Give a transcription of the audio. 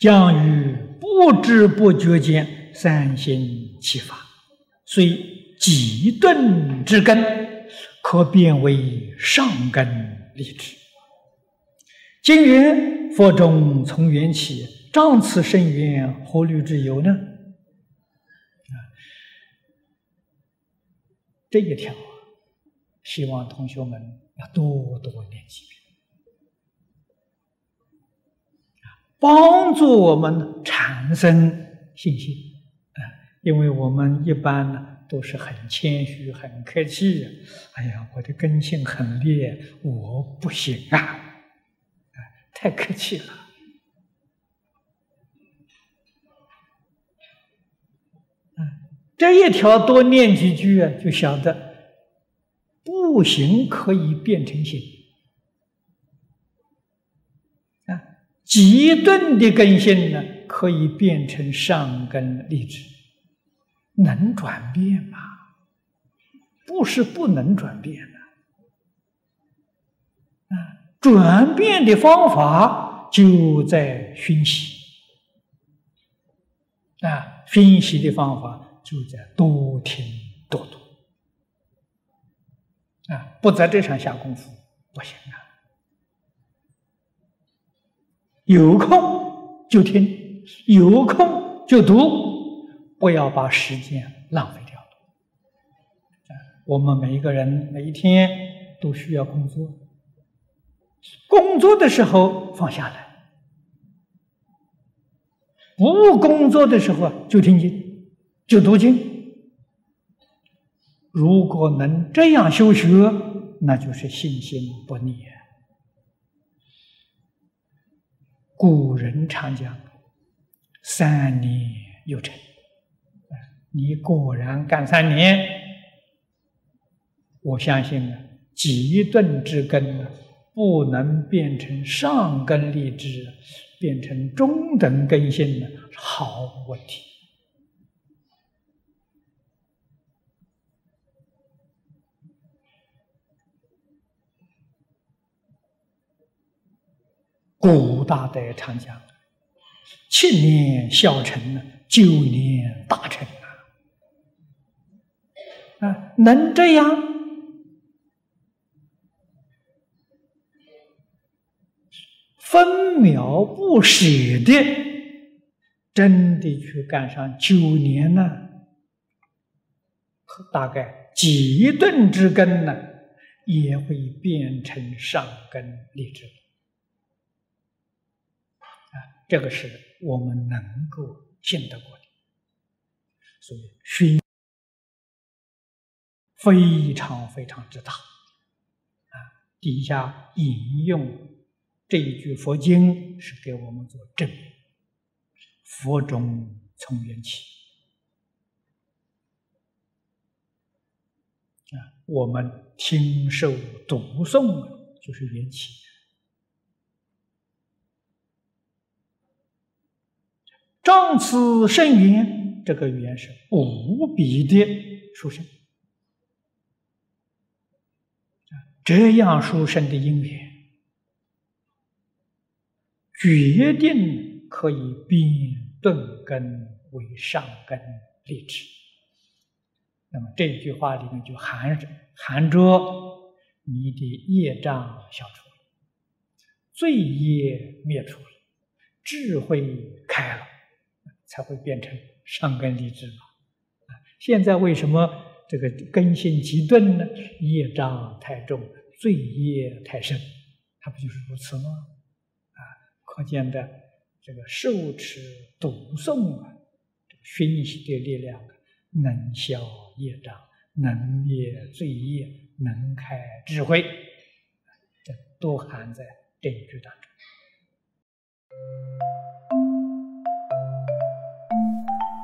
将于不知不觉间三心起发，虽几顿之根，可变为上根立志。今云佛中从缘起，仗此深缘，何虑之有呢？啊，这一条，希望同学们要多多练习。帮助我们产生信心啊！因为我们一般呢都是很谦虚、很客气。哎呀，我的根性很烈，我不行啊！太客气了。这一条多念几句啊，就晓得不行可以变成行。极端的根性呢，可以变成上根立志，能转变吗？不是不能转变的，啊，转变的方法就在熏习，啊，熏习的方法就在多听多读，啊，不在这上下功夫不行啊。有空就听，有空就读，不要把时间浪费掉了。我们每一个人每一天都需要工作，工作的时候放下来，不工作的时候就听经，就读经。如果能这样修学，那就是信心不灭。古人常讲：“三年有成。”你果然干三年，我相信啊，极顿之根呢，不能变成上根立枝，变成中等根性呢，毫无问题。古大德常讲：“七年小成呢，九年大成啊！啊，能这样分秒不舍的，真的去干上九年呢？大概几顿之根呢，也会变成上根立志。”这个是我们能够信得过的，所以熏非常非常之大啊！底下引用这一句佛经是给我们做证明：佛中从缘起啊！我们听受读诵就是缘起。仗此圣缘，这个缘是无比的殊胜。这样殊胜的因缘，决定可以变顿根为上根立志。那么这句话里面就含着含着你的业障消除了，罪业灭除了，智慧开了。才会变成上根立志嘛？啊，现在为什么这个根性极钝呢？业障太重，罪业太深，它不就是如此吗？啊，可见的这个受持读诵啊，熏习的力量能消业障，能灭罪业，能开智慧，这都含在这一句当中。